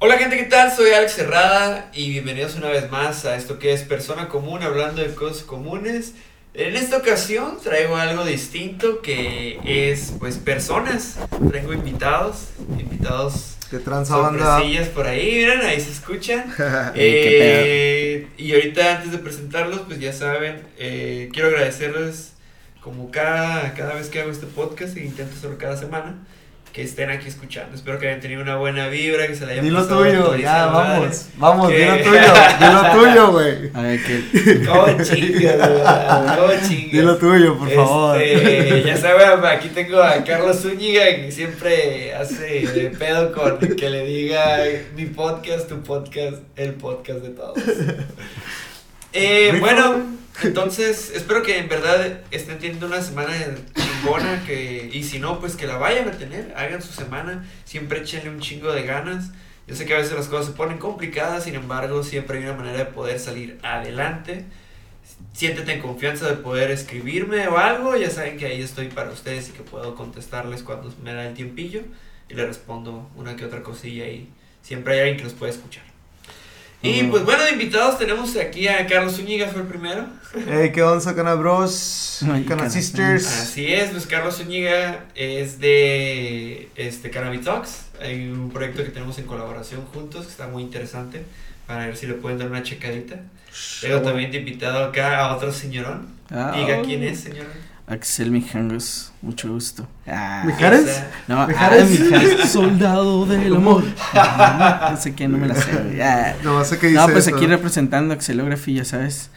Hola gente, ¿qué tal? Soy Alex Cerrada y bienvenidos una vez más a esto que es Persona Común, hablando de cosas comunes. En esta ocasión traigo algo distinto que es pues personas. Traigo invitados, invitados ¿Qué tranza banda? sorpresillas por ahí, miren, ahí se escuchan. Eh, y ahorita antes de presentarlos, pues ya saben, eh, quiero agradecerles como cada, cada vez que hago este podcast e intento hacerlo cada semana, que estén aquí escuchando. Espero que hayan tenido una buena vibra, que se la hayan Dilo pasado tuyo, todísima ya, madre. vamos. Vamos, ¿Qué? dilo tuyo, dilo tuyo, güey. A ver, ¿qué? Oh, chinga, ¿verdad? Oh, chinga. Dilo tuyo, por favor. Este, ya saben, aquí tengo a Carlos Zúñiga que siempre hace de pedo con que le diga mi podcast, tu podcast, el podcast de todos. Eh, bueno, entonces espero que en verdad estén teniendo una semana que, y si no, pues que la vayan a tener, hagan su semana, siempre échenle un chingo de ganas. Yo sé que a veces las cosas se ponen complicadas, sin embargo, siempre hay una manera de poder salir adelante. Siéntete en confianza de poder escribirme o algo, ya saben que ahí estoy para ustedes y que puedo contestarles cuando me da el tiempillo y le respondo una que otra cosilla y siempre hay alguien que los puede escuchar. Y pues bueno, de invitados tenemos aquí a Carlos Zúñiga, fue el primero. Hey, ¿qué onda, Cana Bros? Cana. Sisters. Así es, pues Carlos Zúñiga es de este Cannabis Talks. Hay un proyecto que tenemos en colaboración juntos que está muy interesante para ver si le pueden dar una checadita. Tengo también de invitado acá a otro señorón. Ah, Diga oh. quién es, señor. Axel Mijangos, mucho gusto. Ah, ¿Mijares? No, ¿Mijares? ah, Mijares, soldado del amor. No sé qué, no me la sé. Ah. No sé qué dice No, pues eso. aquí representando Axelography, ya sabes.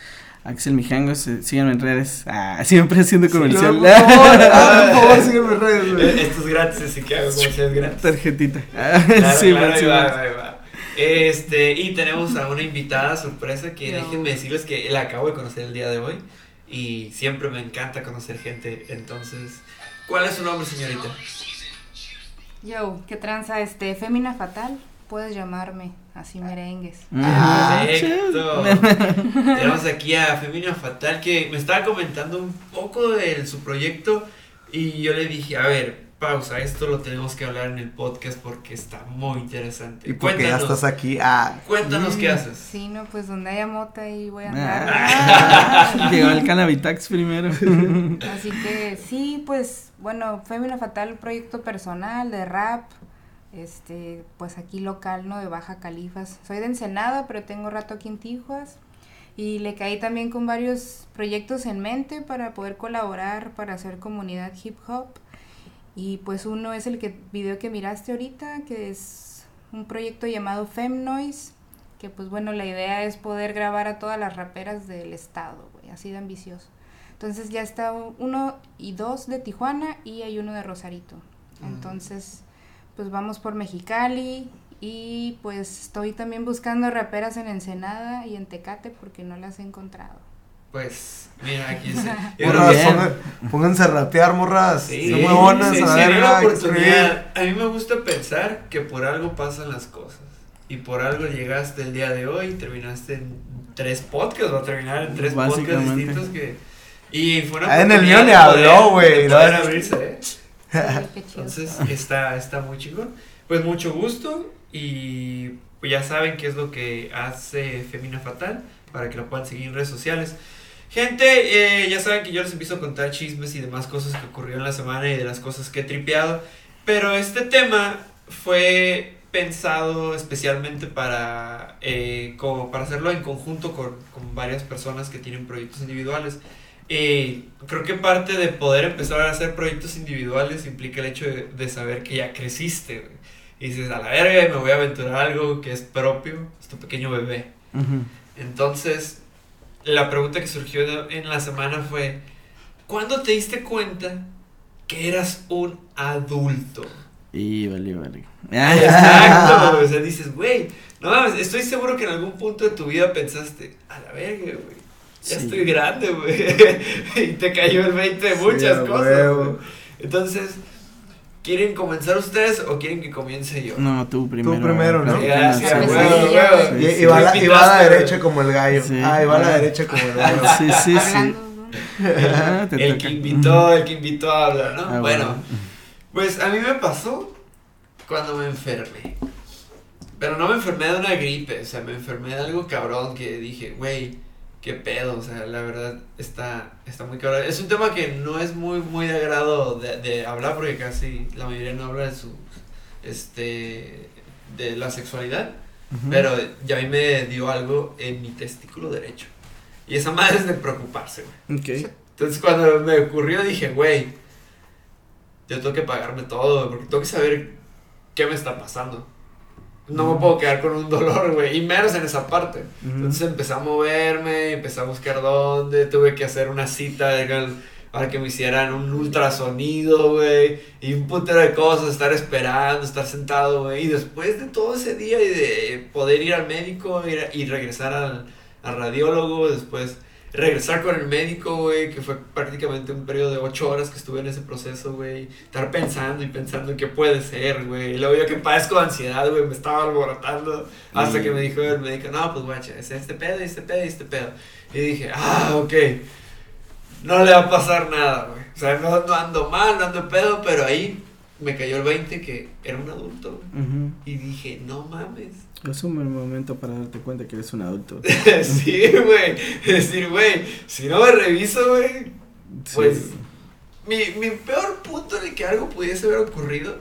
Axel Mijangos, eh, síganme en redes. Ah, siempre haciendo Sí, comercial. Por favor, ah, por favor, sígueme en redes, güey. Eh, Esto es gratis, así que hago es gratis. Tarjetita. Ah, Claro, sí, claro, sí, ahí va, sí. ahí va. Este, y tenemos a una invitada sorpresa que déjenme decirles que la acabo de conocer el día de hoy y siempre me encanta conocer gente. Entonces, ¿cuál es su nombre, señorita? Yo, ¿qué tranza? Este, Fémina Fatal, puedes llamarme así merengues. Ah, Perfecto. Tenemos aquí a Femina Fatal que me estaba comentando un poco de su proyecto y yo le dije, a ver, pausa, esto lo tenemos que hablar en el podcast porque está muy interesante. Y porque ya estás aquí. Ah, cuéntanos qué haces. Sí, no, pues donde haya mota ahí voy a Ah. andar. Llegó el Cannabitax primero. Así que sí, pues bueno, Fémina Fatal, proyecto personal de rap, este, pues aquí local, ¿no? De Baja Califas. Soy de Ensenada, pero tengo rato aquí en Tijuas. Y le caí también con varios proyectos en mente para poder colaborar, para hacer comunidad hip hop. Y pues uno es el que video que miraste ahorita, que es un proyecto llamado Femnoise, que pues bueno, la idea es poder grabar a todas las raperas del estado, güey, así de ambicioso. Entonces ya está uno y dos de Tijuana y hay uno de Rosarito. Mm. Entonces, pues vamos por Mexicali y pues estoy también buscando raperas en Ensenada y en Tecate porque no las he encontrado. Pues, mira, aquí está. morras, pónganse a rapear, morras. Sí, Son muy buenas, sí, a se ver, la oportunidad. A mí me gusta pensar que por algo pasan las cosas. Y por algo llegaste el día de hoy, terminaste en tres podcasts, va a terminar en tres podcasts distintos que... Y fue una Ah, en el mío poder- habló, güey, ¿no? poder abrirse, ¿eh? Entonces está, está muy chingón. Pues mucho gusto y pues ya saben qué es lo que hace Femina Fatal para que lo puedan seguir en redes sociales. Gente, eh, ya saben que yo les empiezo a contar chismes y demás cosas que ocurrieron la semana y de las cosas que he tripeado. Pero este tema fue pensado especialmente para, eh, como para hacerlo en conjunto con, con varias personas que tienen proyectos individuales. Eh, creo que parte de poder empezar a hacer proyectos individuales implica el hecho de, de saber que ya creciste. Y dices, a la verga, me voy a aventurar algo que es propio, es tu pequeño bebé. Ujú. Entonces, la pregunta que surgió en la semana fue, ¿cuándo te diste cuenta que eras un adulto? Y vale, vale. Exacto, o sea, dices, güey, no mames, estoy seguro que en algún punto de tu vida pensaste, a la verga, güey, ya Sí. estoy grande, güey, y te cayó el 20 de Sí, muchas a cosas. Entonces, ¿quieren comenzar ustedes o quieren que comience yo? No, tú primero. primero, ¿no? Gracias, güey, Sí, güey. sí, Y, sí. y va, la, y va a la derecha como el gallo. Sí. Ah, y va a la derecha como el gallo. Sí, sí, sí. El que invitó, el que invitó a hablar, ¿no? Ah, bueno, pues a mí me pasó cuando me enfermé. Pero no me enfermé de una gripe, o sea, me enfermé de algo cabrón que dije, güey, qué pedo, o sea, la verdad está, está muy cabrón. Es un tema que no es muy, muy de agrado de, de hablar porque casi la mayoría no habla de su, este, de la sexualidad. Pero ya a mí me dio algo en mi testículo derecho. Y esa madre es de preocuparse, güey. Entonces cuando me ocurrió dije, güey, yo tengo que pagarme todo, porque tengo que saber qué me está pasando. No me puedo quedar con un dolor, güey, y menos en esa parte. Entonces empecé a moverme, empecé a buscar dónde, tuve que hacer una cita de- para que me hicieran un ultrasonido, güey, y un putero de cosas, estar esperando, estar sentado, güey, y después de todo ese día y de poder ir al médico ir y regresar al, al radiólogo, después regresar con el médico, güey, que fue prácticamente un periodo de ocho horas que estuve en ese proceso, güey, estar pensando y pensando en qué puede ser, güey, y luego yo que padezco de ansiedad, güey, me estaba alborotando, hasta Mm. que me dijo el médico, no, pues guacha, es este pedo, este pedo, este pedo, y dije, ah, ok, no le va a pasar nada, güey, o sea, no, no ando mal, no ando pedo, pero ahí me cayó el 20 que era un adulto, güey, y dije, no mames, Es un buen momento para darte cuenta que eres un adulto. sí, güey, decir, güey, si no me reviso, güey, Pues, Sí. Mi, mi peor punto en el que algo pudiese haber ocurrido.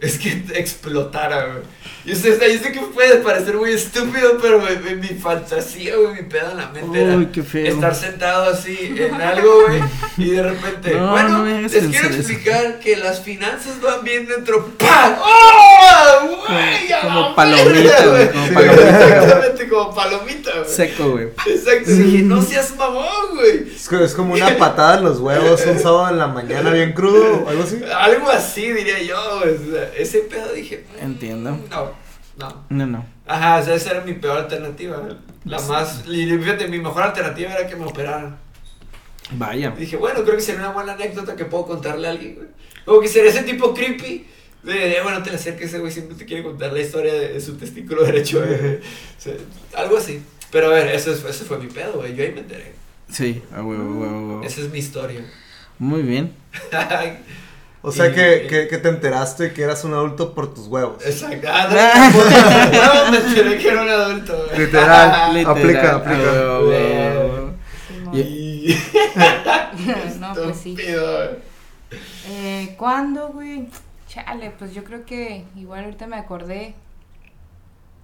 Es que explotara, güey. Sé, o sea, yo sé que puede parecer muy estúpido, pero güey, mi, mi fantasía, güey, mi pedo en la mente Uy, era qué feo. estar sentado así en algo, güey, y de repente, No, bueno, no me les quiero eso. explicar que las finanzas van bien dentro, ¡pam! ¡Oh, güey! Como palomita, güey, como Sí, palomita. Exactamente, como palomita, güey. Seco, güey. Exacto, dije, no seas mamón, güey. Es, co- es como una patada en los huevos un sábado en la mañana bien crudo o algo así. Algo así diría yo, güey. Ese pedo dije. mm, Entiendo. No, no. No, no. Ajá, o sea, esa era mi peor alternativa. La más. y Fíjate, mi mejor alternativa era que me operaran. Vaya. Dije, bueno, creo que sería una buena anécdota que puedo contarle a alguien, güey. Como que sería ese tipo creepy. De, de, bueno, te le acerques, ese güey siempre te quiere contar la historia de, de su testículo derecho, güey. O sea, algo así. Pero a ver, eso, es- ese fue mi pedo, güey. Yo ahí me enteré. Sí, a huevo, a huevo, a huevo. Esa es mi historia. Muy bien. O sea Y- que, que, que te enteraste que eras un adulto por tus huevos. Exacto. Ah, no, me enteré que era un adulto. Literal. Literal, aplica, a aplica. Y... no, pues sí. Eh, ¿Cuándo, güey? Chale, pues yo creo que igual ahorita me acordé.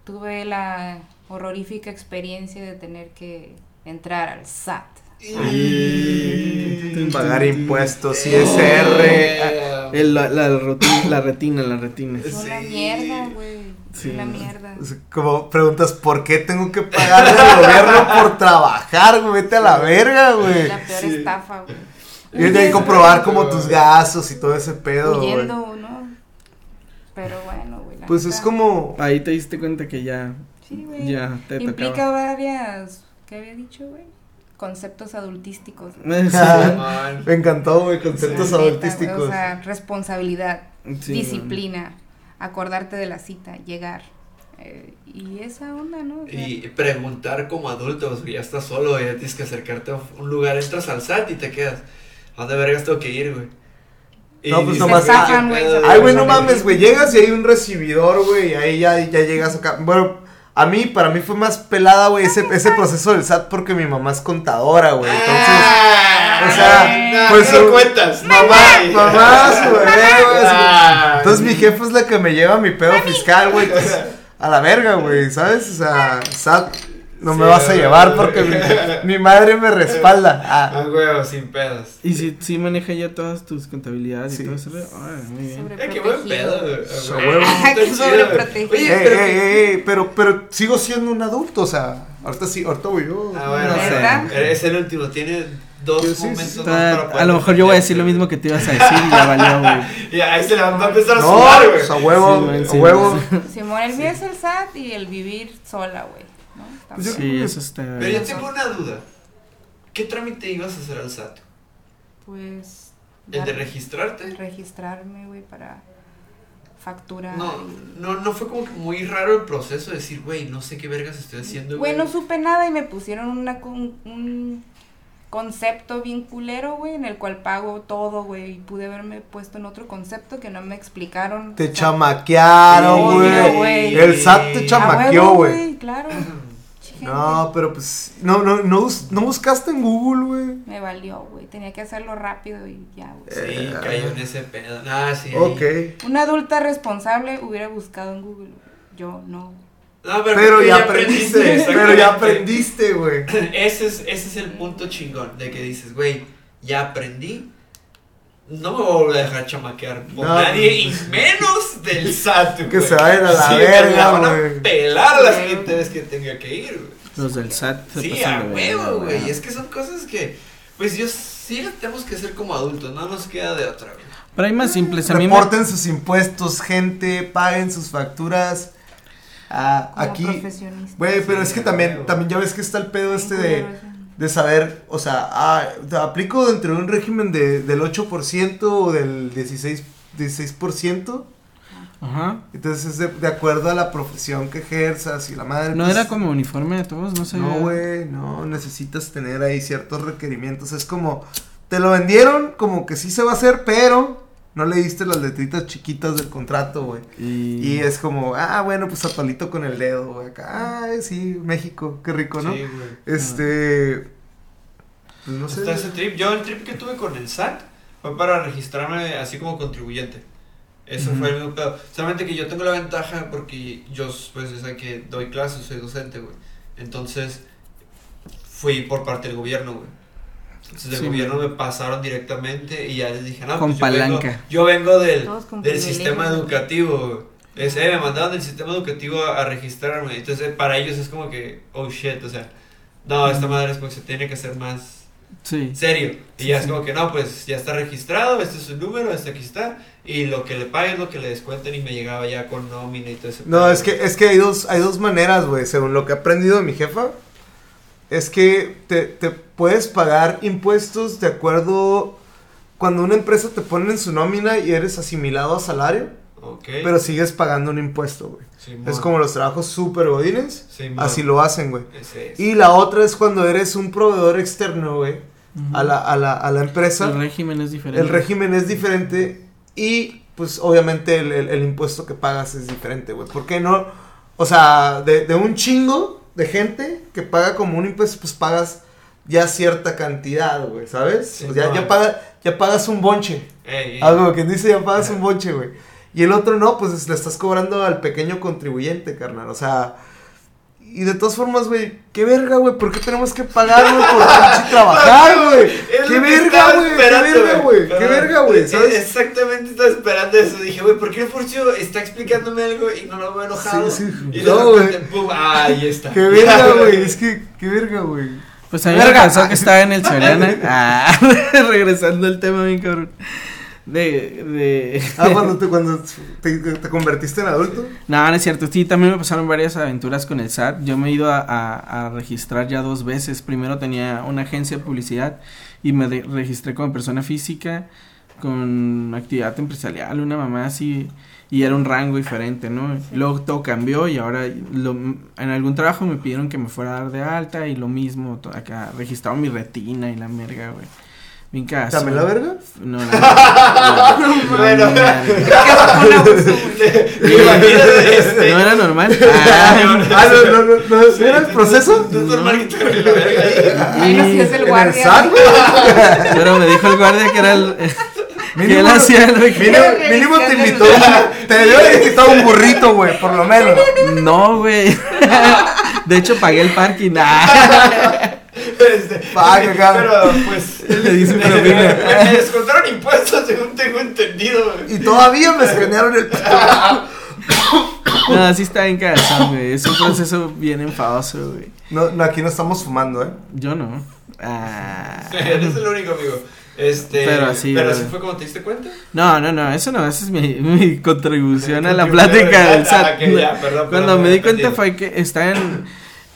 Tuve la horrorífica experiencia de tener que entrar al SAT. Y- Pagar impuestos, Eh, ISR. El- la, la, rutina, la retina, la retina. Es una Sí. mierda, güey. Sí. Es una mierda. Como preguntas, ¿por qué tengo que pagarle al gobierno por trabajar, güey? Vete a la verga, güey. La peor Sí. estafa, güey. Y hay que comprobar como tus gastos y todo ese pedo, güey. ¿no? Pero bueno, güey. Pues es como... Ahí te diste cuenta que ya, Sí, güey. ya te Implica tocaba. varias. ¿Qué había dicho, güey? Conceptos adultísticos. Sí, Man. Me encantó, güey, conceptos Sí. Adultísticos. O sea, responsabilidad, sí, disciplina, acordarte de la cita, llegar. eh, y esa onda, ¿no? O sea, Y preguntar como adultos, güey, ya estás solo, ya tienes que acercarte a un lugar, entras al SAT y te quedas. ¿A dónde vergas tengo que ir, güey? Y No, pues nomás- "¿Qué Sacan, güey. Ay, güey, no mames, güey. Llegas y hay un recibidor, güey. Y ahí ya, ya llegas acá. Bueno, a mí, para mí fue más pelada, güey, ese, ese proceso del SAT porque mi mamá es contadora, güey. Entonces, Ah, o sea, no, pues, no cuentas. mamá, mamá, su bebé, güey. Ah. Entonces mi jefe es la que me lleva mi pedo fiscal, güey. entonces, A la verga, güey, ¿sabes? O sea, SAT no me vas a llevar porque mi, mi madre me respalda. Ah, Ah, huevo, sin pedos. Y si, si maneja ya todas tus contabilidades Sí. y todo eso. Ay, muy bien. Eh, qué buen pedo, güey. So, Ah, güey. Oye, pero. ey, pero, pero sigo siendo un adulto, o sea, ahorita sí, ahorita voy yo. Ah, bueno, No o sé. sea, es el último, tiene dos Sí, sí, sí. momentos más Está- para poder a lo mejor yo voy a decir lo mismo que te ibas a decir y ya valió, güey. Y ahí se le va a empezar a No, sudar, güey. a huevo, sí, huevo. Simón, el mío es el SAT y el vivir sola, güey. ¿No? Pues yo-. Sí, eso está. Pero yo tengo una duda. ¿Qué trámite ibas a hacer al SAT? Pues. ¿El de registrarte? registrarme, güey, para facturar. No, y- no, no fue como que muy raro el proceso de decir, güey, no sé qué vergas estoy haciendo, güey. Güey, no supe nada y me pusieron una, con- un, concepto bien culero, güey, en el cual pago todo, güey, y pude haberme puesto en otro concepto que no me explicaron. Te O sea, chamaquearon, güey. El SAT te chamaqueó, güey. Claro. Gente, No, pero pues, no, no, no, no buscaste en Google, güey. Me valió, güey. Tenía que hacerlo rápido y ya, güey. Sí, Eh, cayó en ese pedo. Ah, sí. Ok. Una adulta responsable hubiera buscado en Google. Yo no. No, Pero ya aprendiste, pero ya aprendiste, güey. Ese es, ese es el punto chingón, de que dices, güey, ya aprendí, no me voy a volver a dejar chamaquear por No. nadie, y menos del SAT, Que güey. se vayan a la Sí, me verga, van a güey. pelar la Sí. siguiente vez que tenga que ir, güey. Los del SAT se Sí, a huevo, güey, es que son cosas que, pues yo sí las tenemos que hacer como adultos, no nos queda de otra, güey. Pero hay más simples. A mí me, Reporten sus impuestos, gente, paguen sus facturas. Ah, Como aquí, güey, pero es que también, también ya ves que está el pedo este de, eso. De saber, o sea, ah, aplico dentro de un régimen de, del 8% o del 16, 16%. Ajá. Entonces es de, de acuerdo a la profesión que ejerzas y la madre. No pues, era como uniforme de todos, no sé. No, güey, no, necesitas tener ahí ciertos requerimientos. Es como, te lo vendieron como que sí se va a hacer, pero no leíste las letritas chiquitas del contrato, güey. Y, Y es como, ah, bueno, pues atolito con el dedo, güey. Acá, ah, sí, México, qué rico, ¿no? Sí, güey. Este. Pues no sé. Está ese trip. Yo el trip que tuve con el SAT fue para registrarme así como contribuyente. Eso fue el mismo pedo. Solamente que yo tengo la ventaja porque yo, pues, es que doy clases, soy docente, güey. Entonces, fui por parte del gobierno, güey. Entonces, del Sí, gobierno me pasaron directamente y ya les dije, no, Con pues yo vengo, palanca. yo vengo del, del sistema educativo. Es, eh, me mandaron del sistema educativo a, a registrarme. Entonces, para ellos es como que, oh shit, o sea, no, esta madre es porque se tiene que hacer más Sí. serio. Y Sí, ya es como que no, pues ya está registrado, este es su número, este aquí está. Y lo que le pague es lo que le descuenten y me llegaba ya con nómina y todo eso. No, es que, es que hay dos, hay dos maneras, güey. Según lo que he aprendido de mi jefa, es que te, te puedes pagar impuestos de acuerdo cuando una empresa te pone en su nómina y eres asimilado a salario, Ok. pero sigues pagando un impuesto, güey. Simón. Es como los trabajos super godines, Simón. así lo hacen, güey. Y la otra es cuando eres un proveedor externo, güey, Ujú. a la, a la, a la empresa. El régimen es diferente. El régimen es diferente y pues obviamente el, el- el impuesto que pagas es diferente, güey. ¿Por qué no? O sea, de, de un chingo de gente que paga como un impuesto, pues pagas ya cierta cantidad, güey, ¿sabes? Sí, O sea, ya, no. ya, paga- ya pagas un bonche. Ey, ey. Algo que dice ya pagas un bonche, güey. Y el otro no, pues le estás cobrando al pequeño contribuyente, carnal. O sea, y de todas formas, güey, qué verga, güey. ¿Por qué tenemos que pagar, güey, por pinche trabajar, güey? Qué verga, güey. Qué verga, güey. Qué verga, güey. ¿Sabes? Exactamente estaba esperando eso. Dije, güey, ¿por qué el Furcio está explicándome algo y no lo veo enojado? Sí, sí. Y No, ah, ahí está. Qué verga, güey. Es que, qué verga, güey. Pues a mí me pasó que estaba en el Soriana. Ah, regresando al tema, bien cabrón. De, de... Ah, cuando te, cuando te, te convertiste en adulto. No, no es cierto. Sí, también me pasaron varias aventuras con el SAT. Yo me he ido a, a- a registrar ya dos veces. Primero tenía una agencia de publicidad y me registré como persona física con actividad empresarial, una mamá así. Y era un rango diferente, ¿no? Luego todo cambió y ahora lo- en algún trabajo me pidieron que me fuera a dar de alta y lo mismo. Acá registraron mi retina y la merga, güey. Bien cagazón. ¿También la verga? No, la Bueno. verga. Imagínate, este. No era normal. Ah, no, no, no, no, ¿no era el proceso? No es normal que te la verga ahí. Ay, no, si es el ¿En el guardia. Pero me dijo el guardia que era el. Mínimo, hacía el registro. mínimo, mínimo te invitó, un- te debió haber invitado un burrito, güey, por lo menos. No, güey. De hecho, pagué el parking. Ah. Este. Pero pues. Le dice me, propina. me descontaron impuestos, según tengo entendido. güey. Y todavía me escanearon el. No, sí está bien cagazón, güey. Es un proceso bien enfadoso, güey. No, no, aquí no estamos fumando, ¿eh? Yo no. Ah. Eres el único amigo. Este, Pero así, Pero así fue como te diste cuenta. No, no, no, eso no, esa es mi, mi contribución a la plática del ah, SAT. ok, ya, perdón, Cuando perdón, me di cuenta fue que estaba en,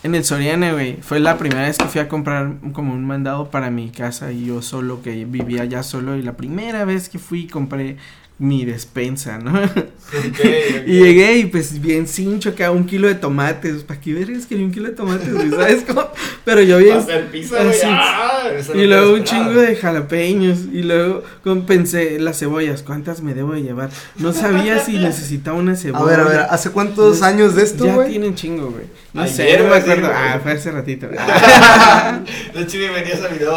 en el Soriana, güey. Fue la primera vez que fui a comprar como un mandado para mi casa y yo solo, que vivía ya solo. Y la primera vez que fui compré mi despensa, ¿no? Ok, ok. Y llegué y pues bien cincho acá, un kilo de tomates. ¿Para qué vergas quería un kilo de tomates, güey? ¿Sabes cómo? Pero yo bien. Güey. Así. ¡Ah! No Y luego un chingo de jalapeños. Y luego con- pensé, las cebollas, ¿cuántas me debo de llevar? No sabía si necesitaba una cebolla. A ver, a ver, ¿hace cuántos Pues, años de esto, Ya güey? tienen chingo, güey. No Ayer, sé, no me güey, sí, acuerdo. güey. Ah, fue hace ratito. De hecho, video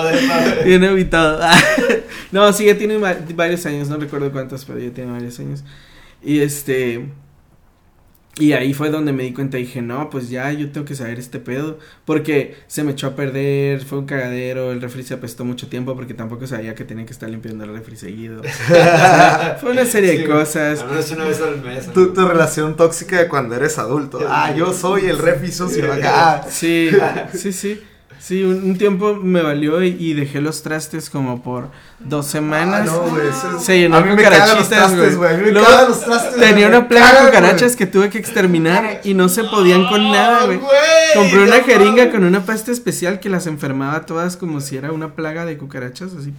de esta, Bien evitado. no, sí, ya tiene va- varios años, no recuerdo cuántos, pero ya tiene varios años. Y este. Y ahí fue donde me di cuenta, dije, no, pues ya yo tengo que saber este pedo. Porque se me echó a perder, fue un cagadero, el refri se apestó mucho tiempo porque tampoco sabía que tenía que estar limpiando el refri seguido. fue una serie Sí, de cosas. Al menos una vez al mes. Tu, tu relación tóxica de cuando eres adulto. Ah, yo soy el refi sucio acá. Sí, sí, sí. Sí, un, un tiempo me valió y, y dejé los trastes como por dos semanas. Ah, no, güey. es- Se llenó de cucarachitas, güey. Tenía una plaga de cucarachas que tuve que exterminar y no se podían con nada, güey. Compré una jeringa con una pasta especial que las enfermaba todas como si era una plaga de cucarachas, así.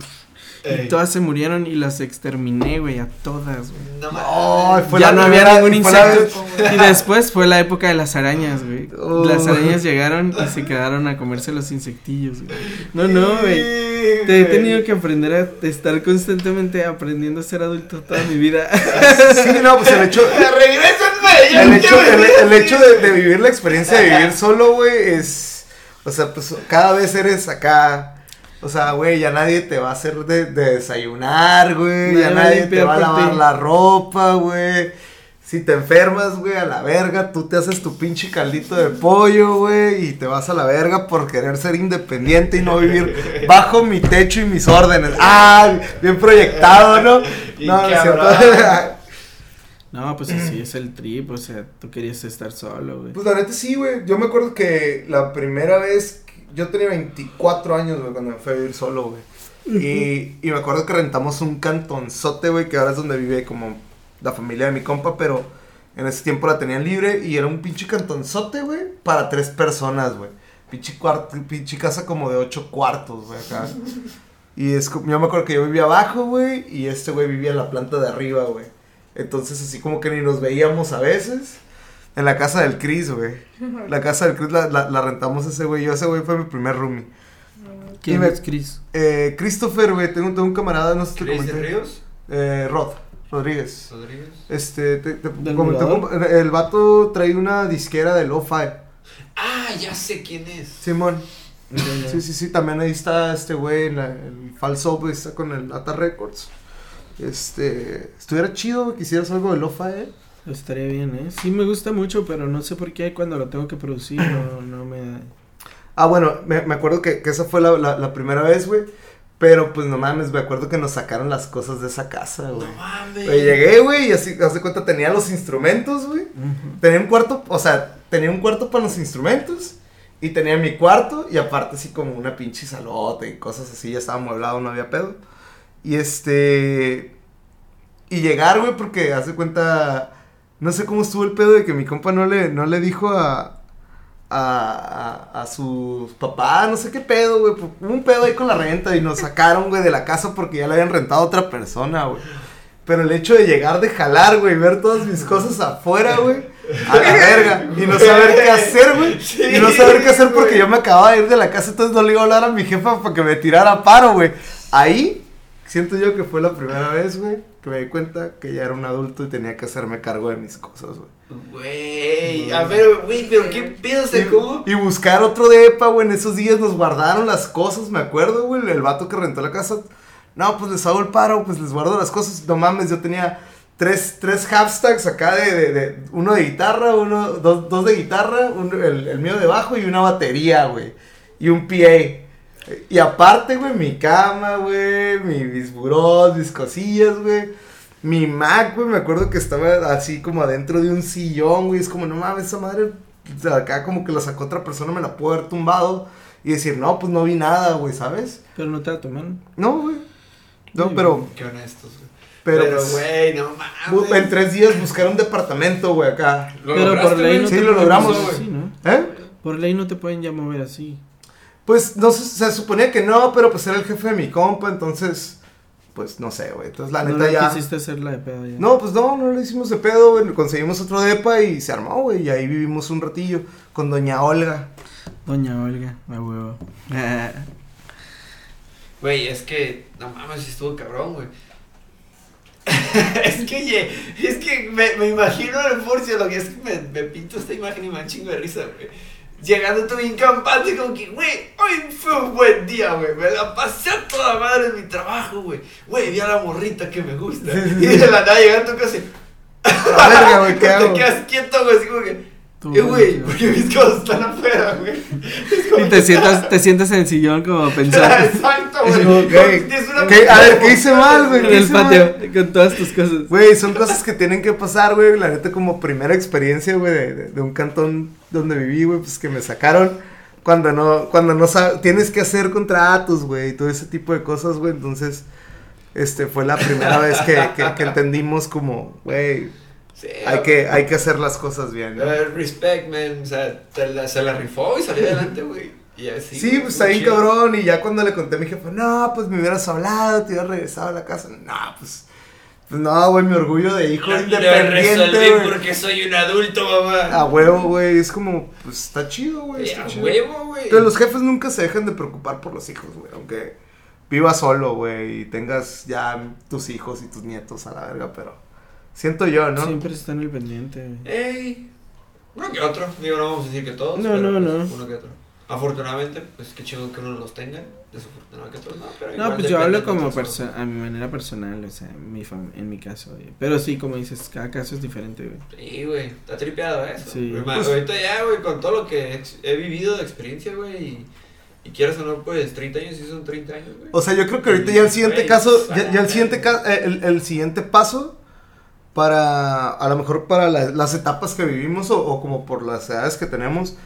Ey, todas se murieron y las exterminé, güey, a todas, güey. No No, mames. fue ya la no había ningún la insecto. Y después fue la época de las arañas, güey. Oh. Las arañas llegaron y se quedaron a comerse los insectillos, güey. No, no, güey. Te he tenido que aprender a estar constantemente aprendiendo a ser adulto toda mi vida. Sí, no, pues el hecho. ¡Regrésenme! El hecho, el, el hecho de, de vivir la experiencia de vivir solo, güey, es. O sea, pues cada vez eres acá. O sea, güey, ya nadie te va a hacer de, de desayunar, güey. Nadie Ya nadie te va a lavar ti. la ropa, güey. Si te enfermas, güey, a la verga, tú te haces tu pinche caldito de pollo, güey, y te vas a la verga por querer ser independiente y no vivir bajo mi techo y mis órdenes. Ah, bien proyectado, ¿no? Y No, no. No, pues así es el trip, o sea, tú querías estar solo, güey. Pues la neta sí, güey. Yo me acuerdo que la primera vez, yo tenía 24 años, güey, cuando me fui a vivir solo, güey. y, y me acuerdo que rentamos un cantonzote, güey, que ahora es donde vive como la familia de mi compa, pero en ese tiempo la tenían libre y era un pinche cantonzote, güey, para tres personas, güey. Pinche, cuarto, pinche casa como de ocho cuartos, güey, acá. Y es yo me acuerdo que yo vivía abajo, güey, y este güey vivía en la planta de arriba, güey. Entonces así como que ni nos veíamos a veces. En la casa del Chris, güey. La casa del Chris la, la, la rentamos ese güey. Yo ese güey fue mi primer roomie. ¿Quién es Chris? Eh, Christopher, güey, tengo, tengo un camarada, no sé si te ¿Chris de comenté. Ríos? Eh, Rod, Rodríguez. Rodríguez. Este, te, te el vato trae una disquera de lo-fi. Ah, ya sé quién es. Simón. Sí, sí, sí, también ahí está este güey, en la- el falso, güey, está con el Ata Records. Este, estuviera chido, güey, quisieras algo de lo-fi, eh. Estaría bien, ¿eh? Sí me gusta mucho, pero no sé por qué cuando lo tengo que producir no, no me. Ah, bueno, me, me acuerdo que, que esa fue la, la, la primera vez, güey. Pero pues no mames, me acuerdo que nos sacaron las cosas de esa casa, güey. No mames. Llegué, güey, y así, haz de cuenta, tenía los instrumentos, güey. Tenía un cuarto, o sea, tenía un cuarto para los instrumentos. Y tenía mi cuarto, y aparte así como una pinche salota y cosas así, ya estaba amueblado, no había pedo. Y este. Y llegar, güey, porque haz de cuenta. No sé cómo estuvo el pedo de que mi compa no le, no le dijo a. A, a, sus no sé qué pedo, güey. Hubo un pedo ahí con la renta y nos sacaron, güey, de la casa porque ya la habían rentado a otra persona, güey. Pero el hecho de llegar, de jalar, güey, ver todas mis cosas afuera, güey, a la verga. Y no saber qué hacer, güey. y no saber qué hacer porque yo me acababa de ir de la casa, entonces no le iba a hablar a mi jefa para que me tirara paro, güey. Ahí siento yo que fue la primera vez, güey, que me di cuenta que ya era un adulto y tenía que hacerme cargo de mis cosas, güey. Güey, a ver, güey, pero qué pedo se cómo. Y, buscar otro depa, güey, en esos días nos guardaron las cosas, me acuerdo, güey, el vato que rentó la casa. No, pues les hago el paro, pues les guardo las cosas. No mames, yo tenía tres, tres hashtags acá de, de, de- uno de guitarra, uno, dos, dos de guitarra, uno- el, el mío de bajo y una batería, güey. Y un PA. Y aparte, güey, mi cama, güey, mi- mis burós, mis cosillas, güey. Mi Mac, güey, me acuerdo que estaba así como adentro de un sillón, güey. Es como, no mames, esa madre, o sea, acá como que la sacó otra persona, me la pudo haber tumbado. Y decir, no, pues no vi nada, güey, ¿sabes? Pero no te la tomaron. No, güey. No, Muy pero, Qué honestos, güey. pero, Pero, pues, güey, no mames. en tres días buscar un departamento, güey, acá. ¿Lo Pero por ley no Sí, te lo logramos, güey. ¿Eh? Por ley no te pueden ya mover así. Pues no se, se suponía que no, pero pues era el jefe de mi compa, entonces pues no sé, güey. Entonces, la no neta no ya. quisiste hacerla de pedo ya. No, pues no, no lo hicimos de pedo, güey. Conseguimos otro depa y se armó, güey. Y ahí vivimos un ratillo con doña Olga. Doña Olga, a huevo. Güey, es que, no mames, estuvo cabrón, güey. es que, oye, es que me, me imagino el Forcio, lo que es que me, me pinto esta imagen y me da un chingo de risa, güey. Llegando tú bien campante, como que, güey, hoy fue un buen día, güey. Me la pasé a toda madre en mi trabajo, güey. Güey, vi a la morrita que me gusta. Y de la nada llegando a tu casa, La verga, güey, ¿qué te hago? quedas quieto, güey, así como que, Tú, eh, güey, porque mis cosas están afuera, güey. Y te sientas, te sientas en el sillón como pensando Exacto, güey. A ver, ¿qué hice mal, güey? en ¿Qué el hice patio con todas tus cosas. Güey, son cosas que tienen que pasar, güey. La neta, como primera experiencia, güey, de, de- de un cantón donde viví, güey, pues que me sacaron cuando no, cuando no sabes, tienes que hacer contratos, güey, y todo ese tipo de cosas, güey. Entonces, este, fue la primera vez que, que, que entendimos como, güey, Sí, hay que, hay que hacer las cosas bien, ¿no? Respect, man. O sea, la- se la rifó y salió adelante, güey. Y así. Sí, pues está bien cabrón. Y ya cuando le conté a mi jefe, no, pues me hubieras hablado, te hubieras regresado a la casa. No, pues, pues no, güey, mi orgullo de hijo Lo, lo independiente, resolví güey. porque soy un adulto, mamá. A huevo, güey, es como, pues está chido, güey. Eh, a chido. huevo, güey. Pero los jefes nunca se dejan de preocupar por los hijos, güey. Aunque vivas solo, güey, y tengas ya tus hijos y tus nietos a la verga, pero siento yo, ¿no? Siempre está en el pendiente. güey. Ey. Uno que otro. Digo, no vamos a decir que todos. No, pero, no, pues, no. Uno que otro. Afortunadamente, pues qué chido que uno los tenga. Desafortunado que otros no. Pero No, igual pues yo hablo como otras cosas. perso- a mi manera personal, o sea, en mi, fam- en mi caso. güey. Pero sí, como dices, cada caso es diferente, güey. Sí, güey, está tripeado eso. Sí. Pues, Pues- ahorita ya, güey, con todo lo que he vivido de experiencia, güey, y, y quieras o no, pues 30 años sí son 30 años, güey. O sea, yo creo que ahorita ya el siguiente Güey, caso, ya, ya el siguiente ca- eh, el, el siguiente paso para, a lo mejor para la- las etapas que vivimos o, como por las edades que tenemos,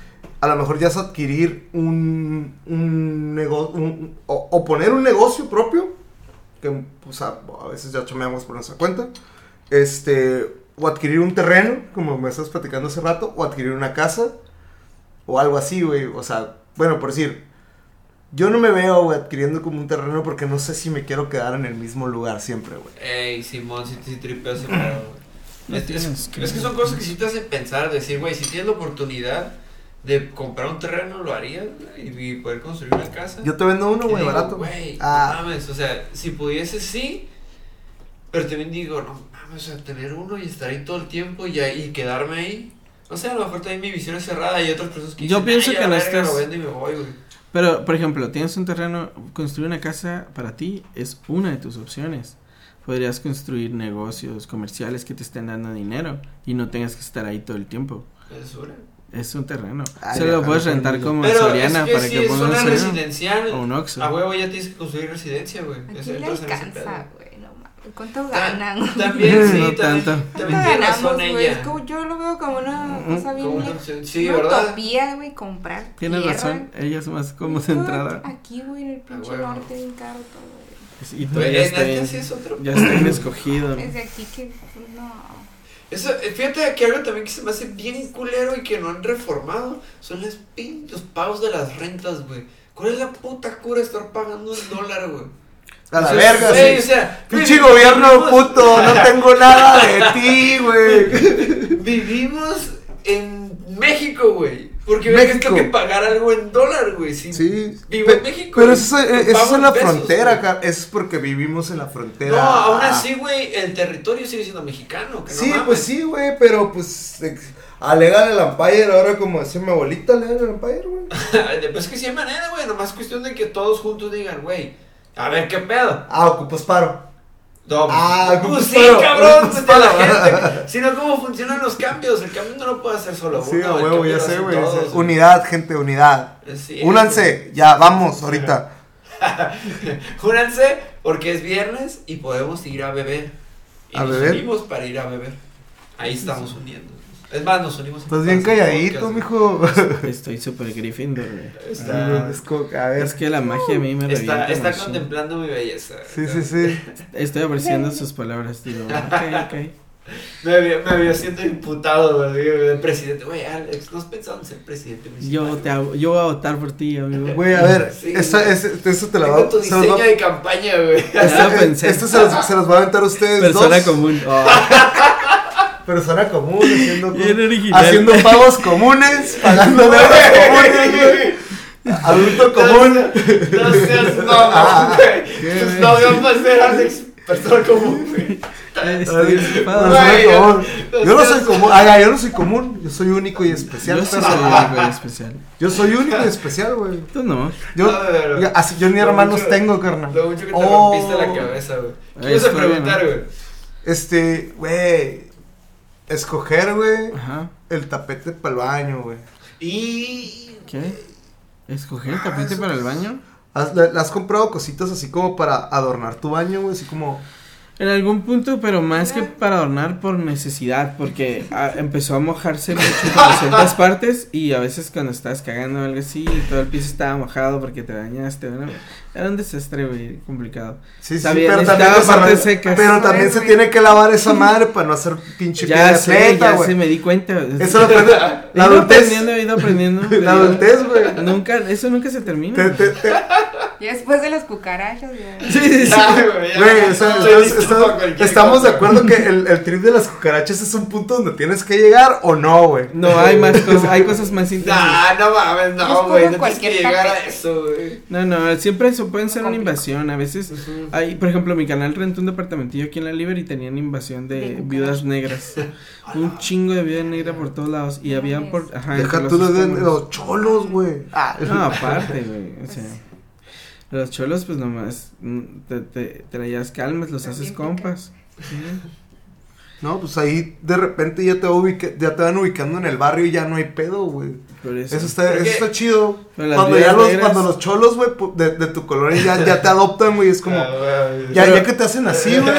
a lo mejor ya es adquirir un, un negocio, o, poner un negocio propio, que pues a, veces ya chameamos por nuestra cuenta, este, o adquirir un terreno, como me estás platicando hace rato, o adquirir una casa, o algo así, güey, o sea, bueno, por decir, yo no me veo, güey, adquiriendo como un terreno porque no sé si me quiero quedar en el mismo lugar siempre, güey. Ey, Simón, si te tripeas ese pedo, güey. No Es, es- que- es que son cosas que sí te hacen pensar, decir, güey, si tienes la oportunidad de comprar un terreno, lo harías, güey, y, y poder construir una casa. Yo te vendo uno, güey, barato. Güey, Ah. no mames, o sea, si pudiese sí, pero también digo, no mames, o sea, tener uno y estar ahí todo el tiempo y, y quedarme ahí. No sé, a lo mejor también mi visión es cerrada y hay otras personas que Yo dicen, pienso "Ay, que no estás- Lo vendo y me voy, güey. Pero, por ejemplo, tienes un terreno, construir una casa para ti es una de tus opciones. Podrías construir negocios comerciales que te estén dando dinero y no tengas que estar ahí todo el tiempo. Es una. Es un terreno. Ay, Se lo puedes rentar como Pero Soriana es que para que pongas un residencial, o un Oxxo. a huevo ya tienes que construir residencia, güey. ¿A Ese- quién le alcanza, ¿Cuánto Ta- ganan? También, sí, No también, tanto. también ¿Cuánto tiene ganamos, razón güey? Es ella. como- yo lo veo como una cosa bien una Sí, una ¿verdad? utopía, güey, comprar Tienes razón, ella es más como centrada. Aquí, güey, en el pinche huevo. norte, bien caro todo, Y tú ya está es otro ya está bien escogido. güey. Desde aquí que, pues, no. Eso, eh, fíjate que algo también que se me hace bien culero y que no han reformado son los, pin- los pagos de las rentas, güey. ¿Cuál es la puta cura de estar pagando un dólar, güey? A la O sea, verga, güey, sí. o sea, Pinche gobierno vivimos- puto, no tengo nada de ti, güey. Vivimos en México, güey. Porque México. tengo que pagar algo en dólar, güey. Si Sí. Vivo pe- en México. Pero eso, es- eso en la pesos, frontera. Eso es porque vivimos en la frontera. No, aún así, güey, el territorio sigue siendo mexicano. Que Sí, pues sí, güey, pero pues. ex- Alegale el Empire, ahora como decía mi abuelita, alegale el Empire, güey. Pues que sí hay manera, güey. Nomás cuestión de que todos juntos digan, güey, a ver qué pedo. Ah, ocupas paro. No, Ah, pues pues, sí, pero- cabrón, pues, pues, de la gente. Sino cómo funcionan los cambios. El cambio no lo puede hacer solo uno. Sí, a el huevo, ya sé, güey. Unidad, gente, unidad. Sí, Únanse, ya, vamos, ahorita. Únanse porque es viernes y podemos ir a beber. Y ¿A nos beber? unimos para ir a beber. Ahí estamos uniendo. Es más, nos unimos. Estás bien calladito, mijo. Estoy súper Gryffindor, güey. Está- Ah, es como que, a ver. Es que la magia a mí me. Está, está contemplando mi belleza. Sí, sí, sí. Estoy apreciando sus palabras, digo, ok, ok. Me había, me había siendo imputado, güey, de presidente. Güey, Alex, ¿no has pensado en ser presidente Yo, te hago- yo voy a votar por ti, amigo. Güey, a ver, Sí, ese- eso te la va tu se los diseño va- de campaña, güey. Ya lo eh, pensé. Esto se los, se los va a aventar a ustedes Persona dos. común. Oh, Persona común, haciendo, Bien original. haciendo pagos comunes, pagando deudas comunes, güey. Adulto común. No seas mamón, Ah, güey. Tus novios Alex, persona común, güey. común. no Yo no soy común. Ay, yo no soy común. Yo soy único y especial. Yo soy algo especial. Yo soy único y especial, güey. Tú no. Yo, No, yo, así, yo ni Lo hermanos mucho- tengo, carnal. Lo mucho que te Oh. rompiste la cabeza, güey. ¿Qué ibas a preguntar, ¿no? güey? Este, güey. Escoger, güey, Ajá. el tapete para el baño, güey. Y. ¿Qué? ¿Escoger el Ah, tapete eso para el baño? ¿Has, le has comprado cositas así como para adornar tu baño, güey? Así como. En algún punto, pero más que para adornar por necesidad, porque ah, empezó a mojarse mucho por ciertas partes y a veces cuando estás cagando o algo así y todo el piso estaba mojado porque te bañaste, bueno, era un desastre, güey, complicado. Sí, sí, bien, pero también, se- partes secas. pero también se Güey. tiene que lavar esa madre para no hacer pinche Ya sé, atleta, ya güey. sé, me di cuenta. Eso lo aprende. La ido adultez. aprendiendo, he ido aprendiendo. La adultez, güey. Nunca, eso nunca se termina. Te- te- te- Y después de las cucarachas, ya. Sí, sí, sí. Ya, güey, ya. Güey, o sea, Estamos de acuerdo que el, el trip de las cucarachas es un punto donde tienes que llegar o no, güey. No, hay más cosas, hay cosas más intensas. Nah, no mames, Es no, güey. No tienes que cualquier llegar a tapete. eso, güey. No, no, siempre eso pueden ser una invasión. A veces hay, por ejemplo, mi canal rentó un departamentillo aquí en la Liber y tenían invasión de, viudas negras. un chingo de viuda negra por todos lados y habían por, ajá, Deja tú los cholos, güey. Ah. No, aparte, güey, o sea, los cholos pues nomás mm, te, te, te calmas, los haces compas. Sí. No, pues ahí de repente ya te, ubica- ya te van ubicando en el barrio y ya no hay pedo, güey. Por eso. Eso está, eso está chido. Cuando ya los, negras- cuando los cholos, güey, de, de tu colonia ya, ya te adoptan, güey. Es como, Ah, güey. ya, Pero- ya que te hacen así, güey.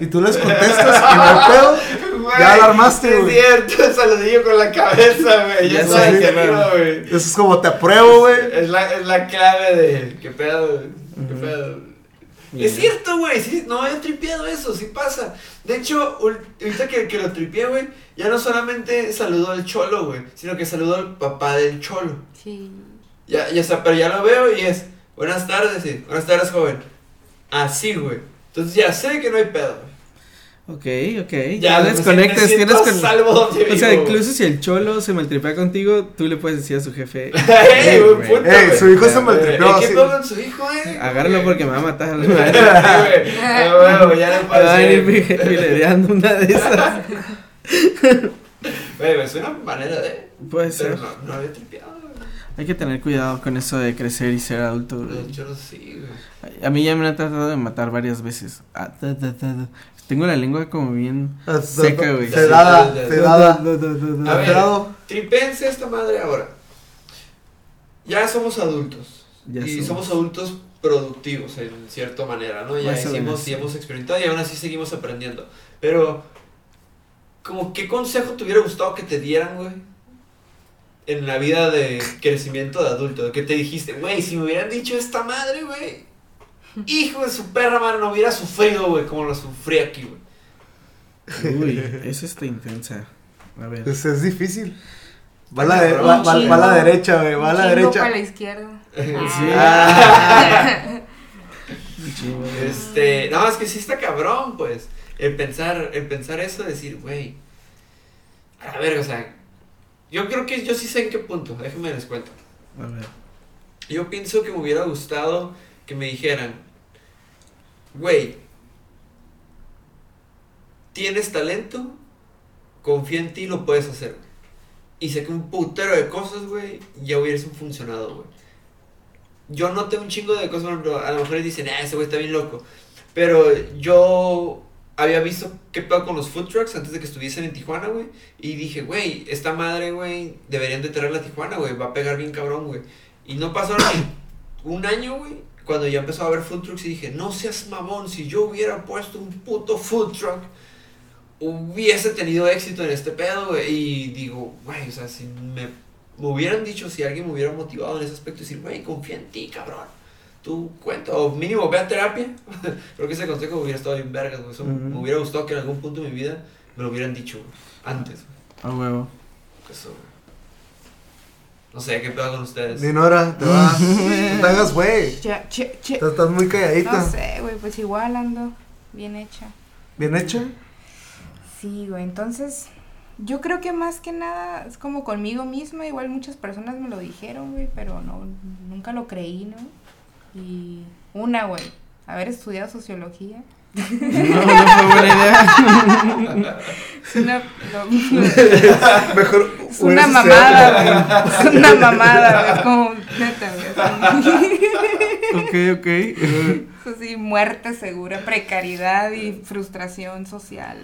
Y tú les contestas y no hay pedo. Güey, Ya alarmaste, sí Es güey. cierto, saludillo con la cabeza, güey. Ya sabes que güey. Eso es como te apruebo, güey. Es la, es la clave de. ¿Qué pedo? güey? ¿Qué pedo? Es cierto, güey, sí, no he tripeado eso, sí pasa. De hecho, ahorita que, que lo tripié, güey, ya no solamente saludó al cholo, güey, sino que saludó al papá del cholo. Sí. Ya, ya está, pero ya lo veo y es, buenas tardes, sí, buenas tardes, joven. Así, güey. Entonces ya sé que no hay pedo, güey. Ok, ok. Ya, Ya siento tienes a con... salvo donde O sea, vivo, incluso si el cholo se maltripea contigo, tú le puedes decir a su jefe. ¡Ey, buen punto, Ey, güey! su hijo se maltripeó así. ¿Qué pedo con su hijo, eh? Agárralo porque me va a matar. Güey. Ah, ya le Me va a venir pasé. filereando una de esas. Güey, me suena manera de. Puede Pero ser. no, no había tripeado, güey. Hay que tener cuidado con eso de crecer y ser adulto. choros sí, güey. A mí ya me han tratado de matar varias veces. Ah. Tengo la lengua como bien seca, güey. Sedada, sedada. A ver. Tripense esta madre ahora. Ya somos adultos. Ya y somos. somos. adultos productivos en cierta manera, ¿no? Ya Más hicimos y hemos experimentado y aún así seguimos aprendiendo. Pero, como qué consejo te hubiera gustado que te dieran, güey? En la vida de crecimiento de adulto, que te dijiste, güey, si me hubieran dicho esta madre, güey, hijo de su perra madre, no hubiera sufrido, güey, como lo sufrí aquí, güey. Uy, esa está intensa. A ver. Pues es difícil. Va a la, de- cabrón, va, va- va a la derecha, güey. Va a la Chingo derecha. para la izquierda. Sí. Ah. Este, no, es que sí está cabrón, pues. El pensar, el pensar eso, decir, güey. A ver, o sea. Yo creo que yo sí sé en qué punto, déjenme les cuento. A ver. Yo pienso que me hubiera gustado que me dijeran, güey, tienes talento, confía en ti, lo puedes hacer. Y sé que un putero de cosas, güey, ya hubiesen funcionado, güey. Yo noté un chingo de cosas, a lo mejor dicen, ah, ese güey está bien loco. Pero yo había visto qué pedo con los food trucks antes de que estuviesen en Tijuana, güey. Y dije, güey, esta madre, güey, deberían de traerla a Tijuana, güey. Va a pegar bien cabrón, güey. Y no pasaron un año, güey, cuando ya empezó a haber food trucks y dije, no seas mamón, si yo hubiera puesto un puto food truck, hubiese tenido éxito en este pedo, güey. Y digo, güey, o sea, si me, me hubieran dicho, si alguien me hubiera motivado en ese aspecto, decir, güey, confía en ti, cabrón. Tú cuenta, o mínimo ve a terapia. Creo que ese consejo hubiera estado bien vergas, güey. Eso. Me hubiera gustado que en algún punto de mi vida me lo hubieran dicho güey, antes. güey. A huevo. Eso, güey. No sé, ¿qué pedo con ustedes? Dinora, te vas. no te hagas, güey. Estás muy calladita. No sé, güey, pues igual ando bien hecha. ¿Bien hecha? Sí, güey, entonces yo creo que más que nada es como conmigo misma, igual muchas personas me lo dijeron, güey, pero no, nunca lo creí, ¿no? Y una, güey, haber estudiado sociología. No, no fue buena idea. Es una, Mejor. es una mamada, güey. Es una mamada, güey. Es como, neta, güey. ok, ok. Eso sí, muerte segura, precariedad y frustración social,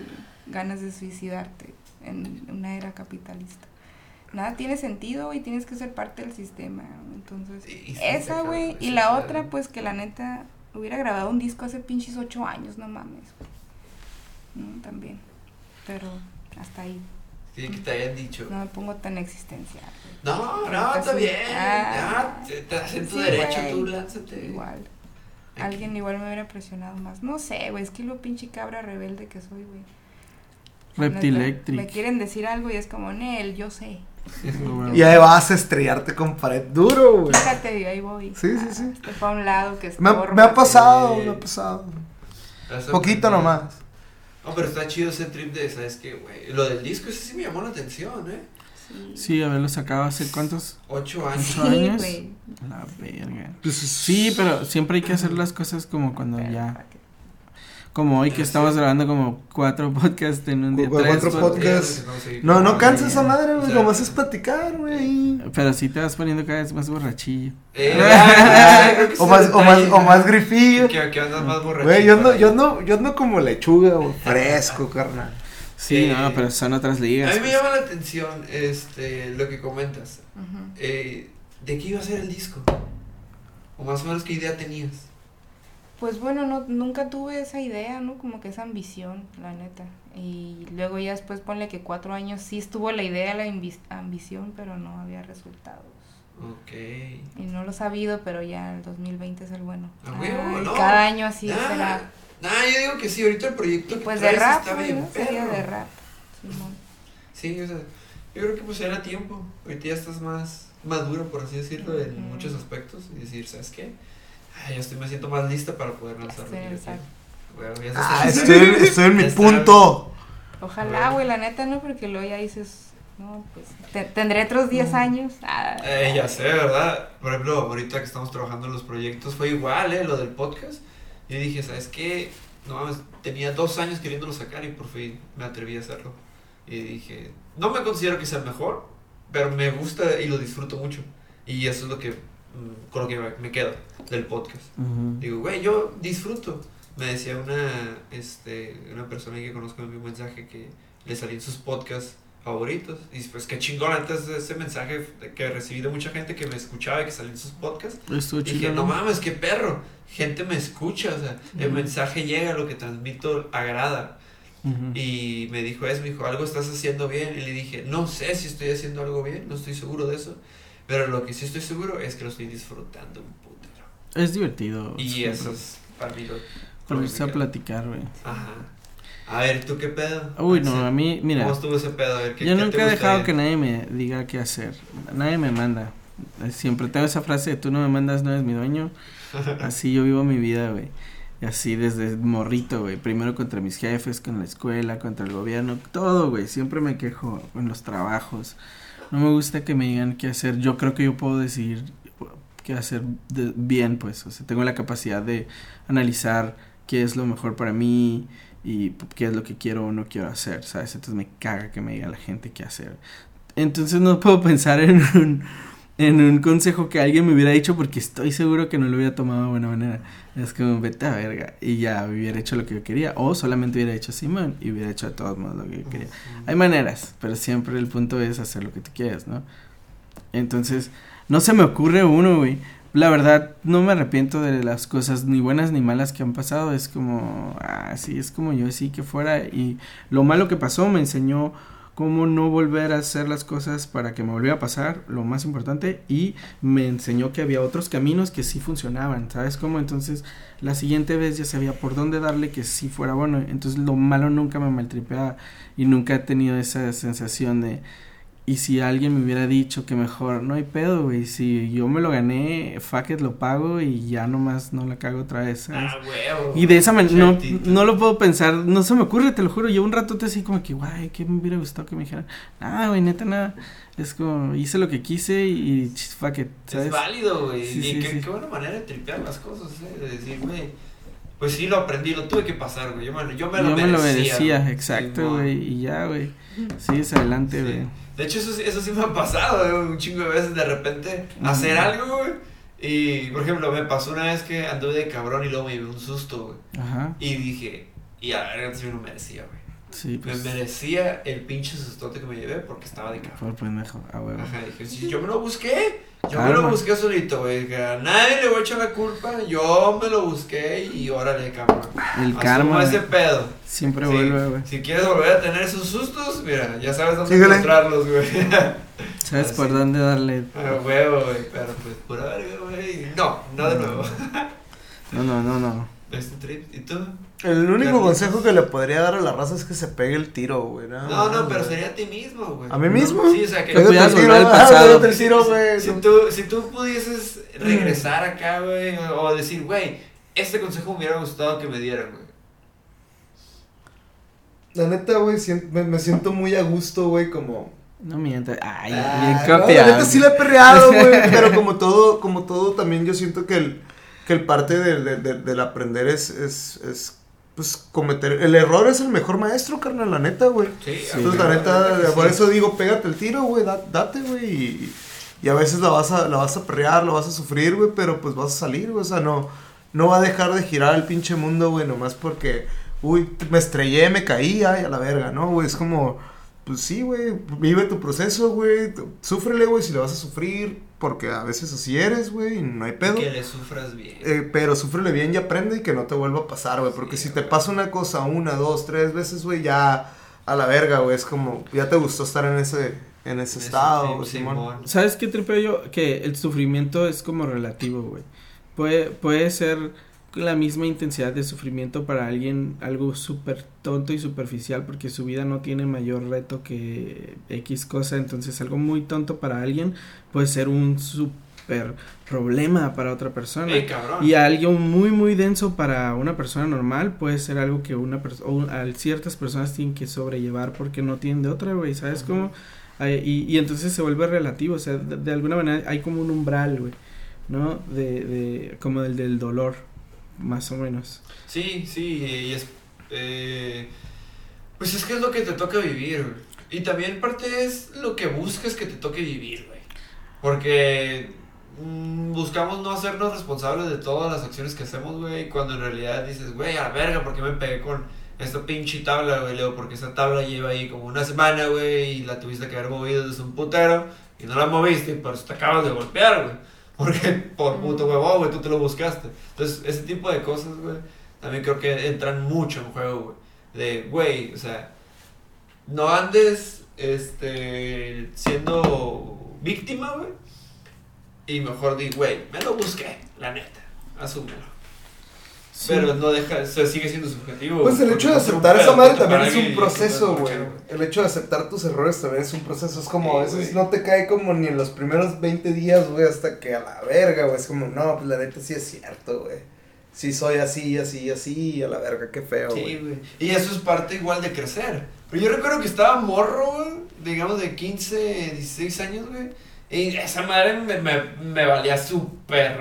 ganas de suicidarte en una era capitalista. Nada tiene sentido y tienes que ser parte del sistema. Entonces, Y- y sí, esa, güey. Y la otra, pues que la neta hubiera grabado un disco hace pinches ocho años, no mames. No, también. Pero hasta ahí. Sí, que te hayan dicho. No me pongo tan existencial. No, no, está bien. Ah. ya, te, te das en tu Sí, derecho, güey. tú lánzate. Igual. Alguien igual me hubiera presionado más. No sé, güey, es que lo pinche cabra rebelde que soy, güey. Neta, Me Reptilectric. quieren decir algo y es como, Nel, yo sé. Y ahí vas a estrellarte con pared duro, güey. Fíjate, ahí voy. Sí, sí, sí. Este fue a un lado que Me, ha- estorba. me ha pasado, Sí. me ha pasado. Eso Poquito nomás. No, pero está chido ese trip de, ¿sabes qué, güey? Lo del disco, ese sí me llamó la atención, ¿eh? Sí, Sí, haberlo sacado hace cuántos Ocho años. ¿Ocho años? güey. La verga. Pues, Sí, pero siempre hay que hacer las cosas como cuando Pero, ya. Como hoy que estamos grabando como cuatro podcasts en un día. Cu- tres cuatro podcasts. podcasts. No, no canses esa madre, güey. Lo más es platicar, güey. Pero sí te vas poniendo cada vez más borrachillo. Eh, O más, o más, o más grifillo. Que, que andas más borracho. Güey, yo ando, yo ando, yo ando como lechuga, güey. Fresco, carnal. Sí, Eh, no, pero son otras A ligas. mí me pues. llama la atención este, lo que comentas. Eh, ¿De qué iba a ser el disco? O más o menos qué idea tenías. Pues bueno, no, nunca tuve esa idea, ¿no? Como que esa ambición, la neta. Y luego ya después ponle que cuatro años sí estuvo la idea, la ambición, pero no había resultados. Ok. Y no lo he sabido, pero ya el 2020 es el bueno. A huevo, Ay, no. Cada año así Nah, será. nah, yo digo que sí, ahorita el proyecto Y que pues de rap, está bien ¿no? Sería de rap. Simón. Sí, o sea, yo creo que pues era tiempo. Ahorita ya estás más maduro, por así decirlo, en muchos aspectos. Y decir, ¿sabes qué? Ah, ya estoy, me siento más lista para poder lanzar yo ya se Ah, estoy, estoy en mi punto. Ojalá, Bueno. güey, la neta, ¿no? Porque luego ya dices, no, pues te- tendré otros 10 Mm. años. Ah, Eh, ya sé, ¿verdad? Por ejemplo, ahorita que estamos trabajando en los proyectos, fue igual, ¿eh? Lo del podcast. Yo dije, ¿sabes qué? No mames, tenía dos años queriéndolo sacar y por fin me atreví a hacerlo. Y dije, no me considero que sea el mejor, pero me gusta y lo disfruto mucho. Y eso es lo que, con lo que me- quedo del podcast. Digo, güey, yo disfruto. Me decía una, este, una persona que conozco en mi mensaje que le salían sus podcasts favoritos. Y pues qué chingón, antes de ese mensaje que recibí de mucha gente que me escuchaba y que salían sus podcasts. Estuvo Dije, no mames, qué perro. Gente me escucha, o sea, el mensaje llega, lo que transmito agrada. Y me dijo eso, me dijo, algo estás haciendo bien. Y le dije, no sé si estoy haciendo algo bien, no estoy seguro de eso. Pero lo que sí estoy seguro es que lo estoy disfrutando un putero. Es divertido. Y siempre. eso es para mí lo. A platicar, güey. Ajá. A ver, ¿tú qué pedo? Uy, no, a mí, mira. ¿Cómo estuvo ese pedo? A ver, ¿qué, Yo nunca he dejado que nadie me diga qué hacer. Nadie me manda. Eh, Siempre tengo esa frase de tú no me mandas, no eres mi dueño. Así yo vivo mi vida, güey. Así desde morrito, güey. Primero contra mis jefes, con la escuela, contra el gobierno, todo, güey. Siempre me quejo en los trabajos. No me gusta que me digan qué hacer. Yo creo que yo puedo decidir qué hacer de- bien, pues. O sea, tengo la capacidad de analizar qué es lo mejor para mí y qué es lo que quiero o no quiero hacer, ¿sabes? Entonces me caga que me diga la gente qué hacer. Entonces no puedo pensar en un, en un consejo que alguien me hubiera dicho porque estoy seguro que no lo hubiera tomado de buena manera. Es como, vete a verga. Y ya hubiera hecho lo que yo quería. O solamente hubiera hecho Simón y hubiera hecho de todos modos lo que yo quería. Hay maneras, pero siempre el punto es hacer lo que tú quieras, ¿no? Entonces, no se me ocurre uno, güey. La verdad, no me arrepiento de las cosas ni buenas ni malas que han pasado. Es como, ah, sí, es como yo sí que fuera. Y lo malo que pasó me enseñó cómo no volver a hacer las cosas para que me volviera a pasar, lo más importante, y me enseñó que había otros caminos que sí funcionaban, ¿sabes cómo? Entonces, la siguiente vez ya sabía por dónde darle que sí fuera bueno, entonces lo malo nunca me maltripeaba y nunca he tenido esa sensación de y si alguien me hubiera dicho que mejor, no hay pedo, güey. Si yo me lo gané, fuck it, lo pago y ya nomás no la cago otra vez. ¿sabes? Ah, huevo. y de esa manera, no, no lo puedo pensar, no se me ocurre, te lo juro. Yo un rato te así como que, guay, que me hubiera gustado que me dijeran. Nada, güey, neta, nada. Es como, hice lo que quise y fuck it, ¿sabes? Es válido, güey. Sí, y sí, qué, sí. qué buena manera de tripear las cosas, ¿eh? De decir, güey, pues sí lo aprendí, lo tuve que pasar, güey. Yo me, yo me lo yo merecía. me lo merecía, güey. exacto, güey. Y ya, güey. Sigues adelante, güey. De hecho, eso, sí- eso sí me ha pasado, güey, un chingo de veces de repente Mm. hacer algo, güey. Y, por ejemplo, me pasó una vez que anduve de cabrón y luego me llevé un susto, güey. Ajá. Y dije, y a ver, si me lo merecía, güey. Sí, Me pues. merecía el pinche sustote que me llevé porque estaba de cabrón. Por pendejo, a huevo. Ajá, dije, si yo me lo busqué, yo me lo busqué solito, güey. A nadie le voy a echar la culpa, yo me lo busqué y órale, cabrón. El karma ese güey, pedo. siempre Sí, vuelve, güey. Si quieres volver a tener esos sustos, mira, ya sabes dónde Síguele. encontrarlos, güey. ¿Sabes así. por dónde darle? A huevo, güey, pero pues pura verga, güey. No, no de nuevo. No, no, no, no. Este trip, ¿y tú? El único consejo que le podría dar a la raza es que se pegue el tiro, güey. No, No, pero sería a ti mismo, güey. ¿A mí mismo? Sí, o sea, que pudieras volver tiro, al ah, pasado. pégate el tiro, güey. Si tú, si tú pudieses regresar acá, güey, o decir, güey, este consejo me hubiera gustado que me dieran, güey. La neta, güey, me, me siento muy a gusto, güey, como... No mientas. Ay, Ah, bien no, copiado. la neta sí la he perreado, güey, pero como todo, como todo también yo siento que el, que el parte del, del- del- del aprender es, es, es, pues, cometer... El error es el mejor maestro, carnal, la neta, güey. Sí, Sí. Entonces, la neta, por eso digo, pégate el tiro, güey, da- date, güey, y, y a veces la vas a, la vas a perrear, lo vas a sufrir, güey, pero pues vas a salir, güey, o sea, no, no va a dejar de girar el pinche mundo, güey, nomás porque, uy, me estrellé, me caí, ay, a la verga, ¿no, güey? Es como, pues sí, güey, vive tu proceso, güey, súfrele, güey, si le vas a sufrir, porque a veces así eres, güey, y no hay pedo. Que le sufras bien. Eh, pero súfrele bien y aprende y que no te vuelva a pasar, güey. Porque Sí, si te pasa una cosa una, dos, tres veces, güey, ya a la verga, güey. Es como, ya te gustó estar en ese, en ese estado, güey. ¿Sabes qué tripeo yo? Que el sufrimiento es como relativo, güey. Puede, puede ser la misma intensidad de sufrimiento para alguien algo súper tonto y superficial porque su vida no tiene mayor reto que X cosa, entonces algo muy tonto para alguien puede ser un súper problema para otra persona. Cabrón. Y algo muy muy denso para una persona normal puede ser algo que una persona ciertas personas tienen que sobrellevar porque no tienen de otra, güey, ¿sabes Ujú. cómo? Y, y entonces se vuelve relativo, o sea, de, de alguna manera hay como un umbral, güey, ¿no? De, de como del del dolor, más o menos. Sí, sí, y es. eh, pues es que es lo que te toca vivir. Y también parte es lo que busques que te toque vivir, güey. Porque mm, buscamos no hacernos responsables de todas las acciones que hacemos, güey. Cuando en realidad dices, güey, a la verga, ¿por qué me pegué con esta pinche tabla, güey? Leo, porque esta tabla lleva ahí como una semana, güey, y la tuviste que haber movido desde un putero. Y no la moviste, eso te acabas de golpear, güey. Porque por puto huevón, güey, tú te lo buscaste. Entonces, ese tipo de cosas, güey, también creo que entran mucho en juego, güey. De, güey, o sea, no andes, este, siendo víctima, güey. Y mejor di, güey, me lo busqué, la neta, asúmelo. Sí. Pero no deja, o sea, sigue siendo subjetivo. Pues el hecho de aceptar esa madre también es un proceso, güey. El hecho de aceptar tus errores también es un proceso. Es como, a Sí, veces no te cae como ni en los primeros 20 días, güey, hasta que a la verga, güey. Es como, no, pues la neta sí es cierto, güey. Sí soy así, así, así, a la verga, qué feo, Sí, güey. güey. Y eso es parte igual de crecer. Pero yo recuerdo que estaba morro, güey, digamos de 15, 16 años, güey. Y esa madre me, me, me valía súper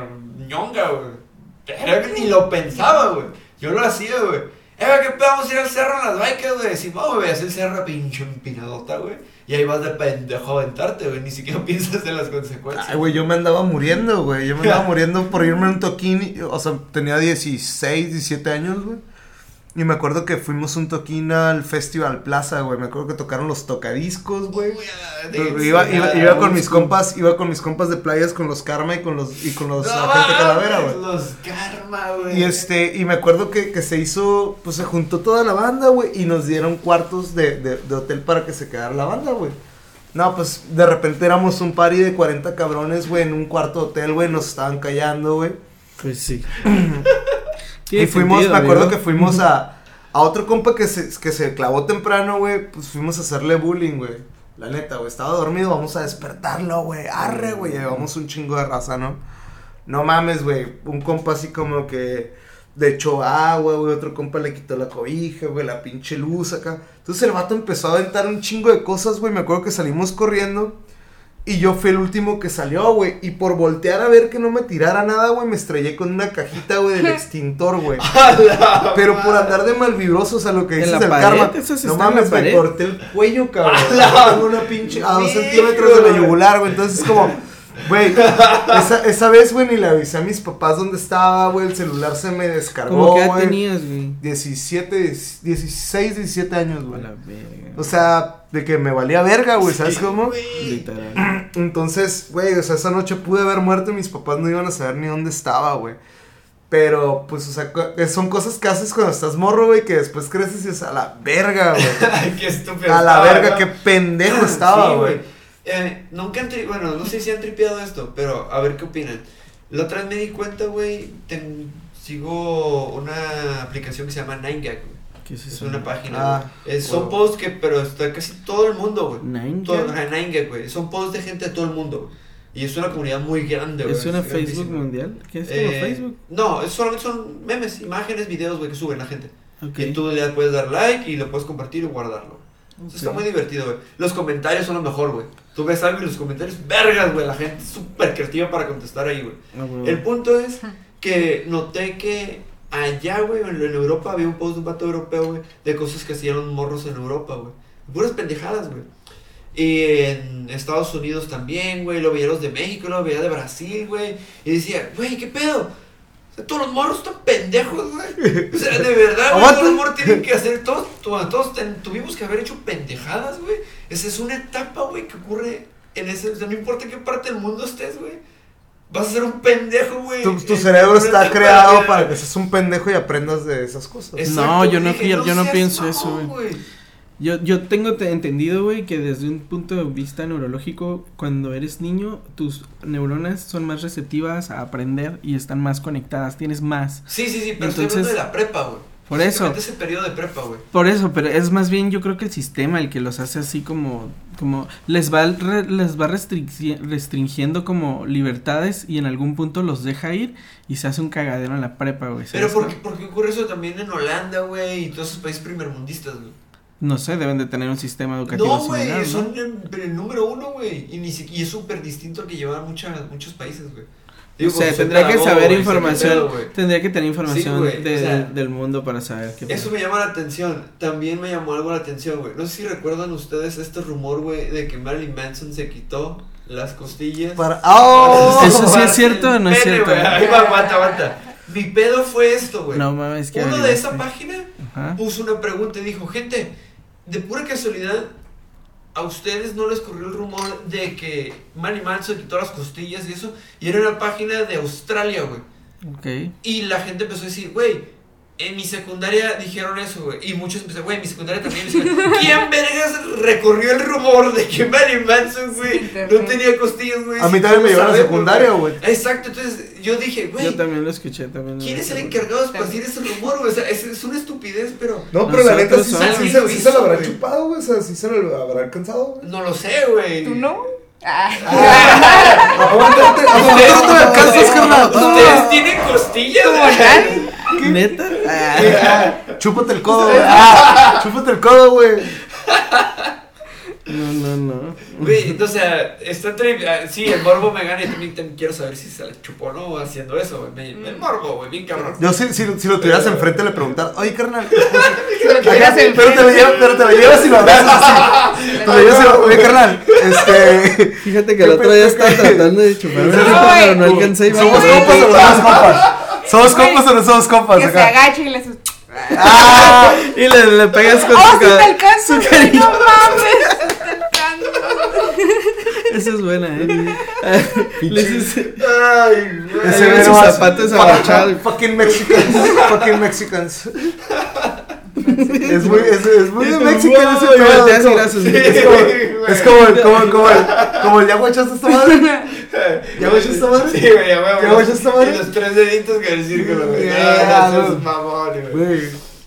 ñonga, güey. Era que ni lo pensaba, güey. Yo lo hacía, güey. Eh, ¿qué pedo? Vamos a ir al cerro en las bikes, güey. Si no, güey, el cerro pinche empinadota, güey. Y ahí vas de pendejo a aventarte, güey. Ni siquiera piensas en las consecuencias. Ay, güey, yo me andaba muriendo, güey. Yo me andaba muriendo por irme a un toquín. O sea, tenía 16, 17 años, güey. Y me acuerdo que fuimos un toquín al Festival Plaza, güey. Me acuerdo que tocaron los tocadiscos, güey. Uy, Iba, iba, iba con mis compas, iba con mis compas de playas, con los Karma y con los, y con los No Calavera, güey. Los karma, güey. Y este, y me acuerdo que, que se hizo, pues se juntó toda la banda, güey, y nos dieron cuartos de, de, de hotel para que se quedara la banda, güey. No, pues de repente éramos un party de 40 cabrones, güey, en un cuarto de hotel, güey, nos estaban callando, güey. Pues sí. Y fuimos, me acuerdo que fuimos a, a otro compa que se, que se clavó temprano, güey, pues fuimos a hacerle bullying, güey. La neta, güey, estaba dormido, vamos a despertarlo, güey. Arre, güey, llevamos un chingo de raza, ¿no? No mames, güey, un compa así como que de hecho agua, güey, otro compa le quitó la cobija, güey, la pinche luz acá. Entonces el vato empezó a aventar un chingo de cosas, güey, me acuerdo que salimos corriendo. Y yo fui el último que salió, güey. Y por voltear a ver que no me tirara nada, güey, me estrellé con una cajita, güey, del extintor, güey. Pero por andar de malvibroso, o sea, lo que ¿En dices del karma. ¿Eso sí no mames, me corté el cuello, cabrón. Tengo una pinche. A dos centímetros de la yugular, güey. Entonces es como. Güey, esa, esa vez, güey, ni le avisé a mis papás dónde estaba, güey. El celular se me ¿Cómo descargó, edad güey. tenías, güey? 17, 16, 17 años, A güey. la verga. O sea, de que me valía verga, güey, ¿sabes cómo? Literal. Entonces, güey, o sea, esa noche pude haber muerto y mis papás no iban a saber ni dónde estaba, güey. Pero, pues, o sea, co- son cosas que haces cuando estás morro, güey, que después creces y es a la verga, güey. Ay, qué estúpido. A la estaba, verga, ¿no? qué pendejo estaba, Sí, güey. Eh, nunca han tri- bueno, no sé si han tripeado esto, pero a ver qué opinan. La otra vez me di cuenta, güey, sigo una aplicación que se llama 9gag, güey. ¿Qué es Es eso? una página, Ah. Es- son wow. posts que, pero está casi todo el mundo, güey. ¿Nine Todo, Gag? ajá, 9gag, güey. Son posts de gente de todo el mundo. Y es una comunidad muy grande, güey. ¿Es una. Facebook mundial? ¿Qué es como Eh, Facebook? No, es solamente son memes, imágenes, videos, güey, que suben la gente. Ok. Y tú le puedes dar like y lo puedes compartir y guardarlo. Entonces está muy divertido, güey. Los comentarios son lo mejor, güey. Tú ves algo y los comentarios, vergas, güey. La gente es súper creativa para contestar ahí, güey. Ah, huevo. El punto es que noté que allá, güey, en, en Europa había un post de un vato europeo, güey, de cosas que hacían los morros en Europa, güey. Puras pendejadas, güey. Y en Estados Unidos también, güey. Lo veía los de México, lo veía de Brasil, güey. Y decía, güey, ¿qué pedo? O sea, todos los morros están pendejos, güey. O sea, de verdad, güey, todos los morros tienen que hacer, todos, todos, todos ten- tuvimos que haber hecho pendejadas, güey. Esa es una etapa, güey, que ocurre en ese, o sea, no importa qué parte del mundo estés, güey. Vas a ser un pendejo, güey. Tu, cerebro está de creado para que seas un pendejo y aprendas de esas cosas. Exacto, No, yo no dije, pi- yo no seas pienso mamón, eso, güey. güey. Yo, yo tengo te- entendido, güey, que desde un punto de vista neurológico, cuando eres niño, tus neuronas son más receptivas a aprender y están más conectadas, tienes más. Sí, sí, sí, pero estoy Entonces- hablando de la prepa, güey. Por eso. Básicamente ese periodo de prepa, güey. Por eso, pero es más bien yo creo que el sistema el que los hace así como, como les va, re- les va restringiendo como libertades y en algún punto los deja ir y se hace un cagadero en la prepa, güey. Pero. ¿por qué, por qué ocurre eso también en Holanda, güey? Y todos esos países primermundistas, güey. No sé, deben de tener un sistema educativo No, similar, güey, ¿no? son el, el número uno, güey. Y, ni y es súper distinto al que llevan muchas, muchos países, güey. O Digo, sea, porque soy tendría que saber qué información, pedo, tendría que tener información de- o sea, del mundo para saber qué Eso me llama la atención. También me llamó algo la atención, güey. No sé si recuerdan ustedes este rumor, güey, de que Marilyn Manson se quitó las costillas. Para... ¡Oh! Eso sí es cierto o no es cierto? güey. Ahí va, aguanta, aguanta. Mi pedo fue esto, güey. No mames, que Uno de esa página Ajá. puso una pregunta y dijo, gente, de pura casualidad, ¿a ustedes no les corrió el rumor de que Manny Manson quitó las costillas y eso? Y era una página de Australia, güey. Ok. Y la gente empezó a decir, güey, en mi secundaria dijeron eso, güey. Y muchos empezaron, güey, en mi secundaria también. ¿Quién vergas recorrió el rumor de que Manny Manson, güey, no tenía costillas, güey? A mí también me llevaron a secundaria, güey. Exacto, entonces yo dije, güey, Yo también lo escuché también. ¿quién es el encargado? de esparcir ese rumor, güey? O sea, es, es una estupidez, pero... No, pero la neta sí, sí, sí se lo habrá chupado, güey. O sea, sí se lo habrá alcanzado, güey. No lo sé, güey. ¿Tú no? Ah. Aguántate, aguántate, no te alcanzas, carnal. ¿Ustedes tienen costillas? Güey? ¿Neta? Ah. Ah, Chúpate el codo, güey. Ah, chúpate el codo, güey. No, no, no. Güey, entonces, sea, está ah, Sí, el morbo me gana y también, también quiero saber si se le chupó o no haciendo eso, güey. Me- El morbo, güey, bien cabrón. Yo si, si, si lo tuvieras enfrente le preguntar, oye, carnal. Pero, te lo llevas, pero te lo llevas y lo abrazas así. Te lo llevas y lo, oye, carnal. Este. Fíjate que el otro día estaba tratando de chupar una Sí, rica, güey. pero no alcancé y ¿Somos me- compas o no somos compas? ¿Somos compas o no somos compas? Que se Acá. agache y le Ah, Y le, le pegas con ¡Oh, su sí te ca- alcanzo! su güey. ¡No mames! ¡Sí te alcanzo! Esa es buena, eh. Le dices- Ay, güey. Ese ve sus zapatos abrochados. Fucking Mexicans. Fucking Mexicans. Es muy, es, es muy de volteas Es como, el- como, como, el, como el ya guachaste esta madre. ¿Ya guachaste esta madre? Sí, güey, ya güey. ¿Ya guachaste esta madre? Y los tres deditos con el círculo, güey. No, mamón, güey.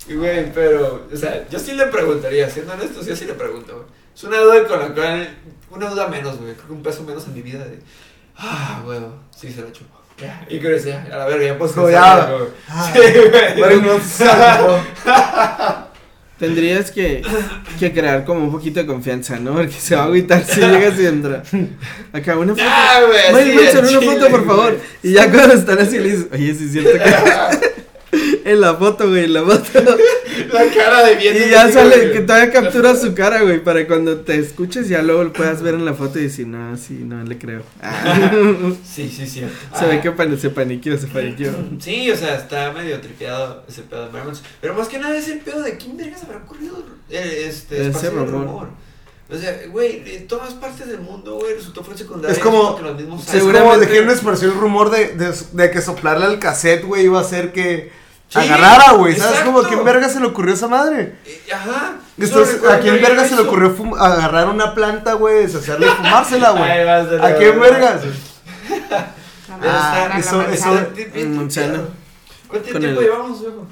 Güey. Pero, o sea, yo sí le preguntaría, siendo honesto, yo sí le pregunto, güey. Es una duda con la cual, una duda menos, güey. Creo que un peso menos en mi vida de, ah, güey, sí se la chupo. Ya, y creo que ya, a la verga, ya pensar ya. Ah, Sí, güey. Pero no sabe, Tendrías que, que crear como un poquito de confianza, ¿no? Porque se va a agüitar si llegas y entra. Acá, una foto. Ah, güey, sí, una foto, por favor. Y ya cuando están así le dices, oye, sí es cierto que. en la foto, güey, en la foto. La cara de bien. Y ya sale, que todavía captura su cara, güey, para cuando te escuches ya luego lo puedas ver en la foto y decir, no, sí, no le creo. Ah. Sí, sí, sí. se ve que pan- se paniqueó, se paniqueó. Sí, o sea, está medio tripeado ese pedo de Marmons. Pero más que nada es el pedo de quién vergas habrá ocurrido eh, este Ese el rumor. O sea, güey, en todas partes del mundo, güey, resultó fue secundario. Es como- que los mismos Es como de quién esparció el rumor de, de, de que soplarle al cassette, güey, iba a hacer que Sí, agarrara, güey. ¿Sabes exacto. cómo a quién verga se le ocurrió esa madre? Eh, Ajá. Entonces, ¿a quién verga se le ocurrió agarrar una planta, güey, deshacerla y fumársela, güey? ¿A quién? Pero Ah, está- eso- eso-. ¿Cuánto tiempo llevamos, viejo?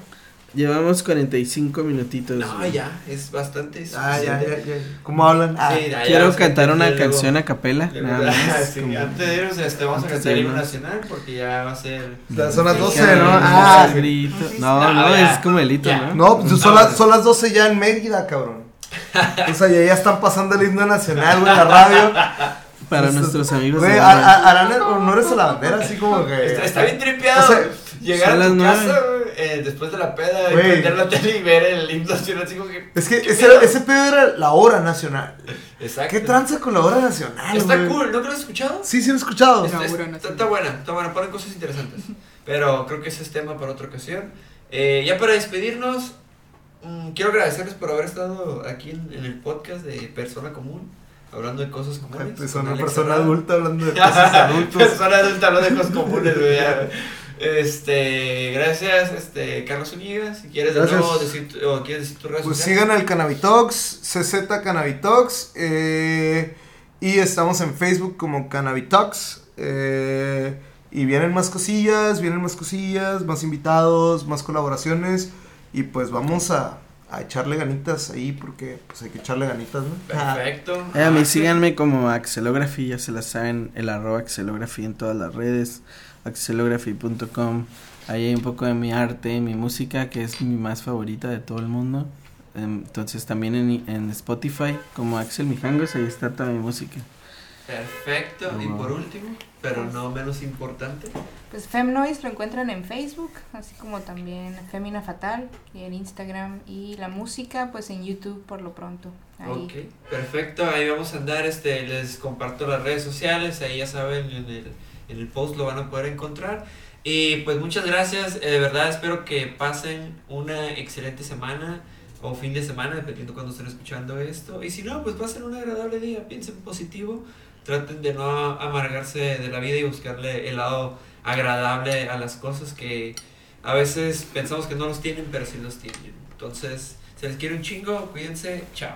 Llevamos 45 minutitos. No, güey. ya, es bastante. Ah, ya, ya, ya. ¿Cómo hablan? Ah, Sí, ya, Quiero cantar una luego- canción a capela, nada más. Sí, como- antes de irnos, este, vamos a antes cantar de el himno nacional porque ya va a ser. Las- son las 12, Ya, ¿no? Ah, grito. sí. No, No, no, ya. es como delito, Ya. ¿no? No, pues son las, son las 12 ya en Mérida, cabrón. O sea, ya, ya están pasando el himno nacional, güey, en la radio. Para Esto- nuestros amigos. Güey, a- a- harán honores a la bandera, así como que. Está, está bien tripeado. O sea, llegar a tu las casa, güey, eh, después de la peda, y prender la tele y ver el himno nacional, así como que. Es que ¿qué ese, pedo? ese pedo era la hora nacional. Exacto. ¿Qué tranza con la hora nacional, Está cool, ¿no lo has escuchado? Sí, sí lo he escuchado. Está, buena, está buena, ponen cosas interesantes. Pero creo que ese es tema para otra ocasión. Eh, ya para despedirnos, mm, quiero agradecerles por haber estado aquí en, en el podcast de Persona Común, hablando de cosas comunes. Pues persona Herrada. adulta hablando de cosas adultos. Persona adulta hablando de cosas comunes, güey. Este, gracias, este, Carlos Zúñiga. Si quieres de nuevo decir, tu- o quieres decir tu redes Pues sociales. sigan al Cannabitox, CZ Cannabitox. eh, y estamos en Facebook como Cannabitox. eh, y vienen más cosillas, vienen más cosillas, más invitados, más colaboraciones. Y pues vamos a, a echarle ganitas ahí porque pues hay que echarle ganitas, ¿no? Perfecto. Eh, a mí Ah, síganme como Axelography, ya se la saben, el arroba Axelography en todas las redes, axelography.com. Ahí hay un poco de mi arte, mi música, que es mi más favorita de todo el mundo. Entonces también en, en Spotify, como Axel Mijangos, ahí está toda mi música. Perfecto. Y Wow. por último, pero no menos importante, Pues Femnoise lo encuentran en Facebook, así como también Femina Fatal y en Instagram y la música pues en YouTube por lo pronto. Ahí. Ok, perfecto. Ahí vamos a andar. Este, les comparto las redes sociales. Ahí ya saben, en el, en el post lo van a poder encontrar. Y pues muchas gracias. eh, De verdad, espero que pasen una excelente semana o fin de semana, dependiendo cuando estén escuchando esto. Y si no, pues pasen un agradable día. Piensen positivo. Traten de no amargarse de la vida y buscarle el lado agradable a las cosas que a veces pensamos que no los tienen, pero sí los tienen. Entonces, se les quiere un chingo. Cuídense. Chao.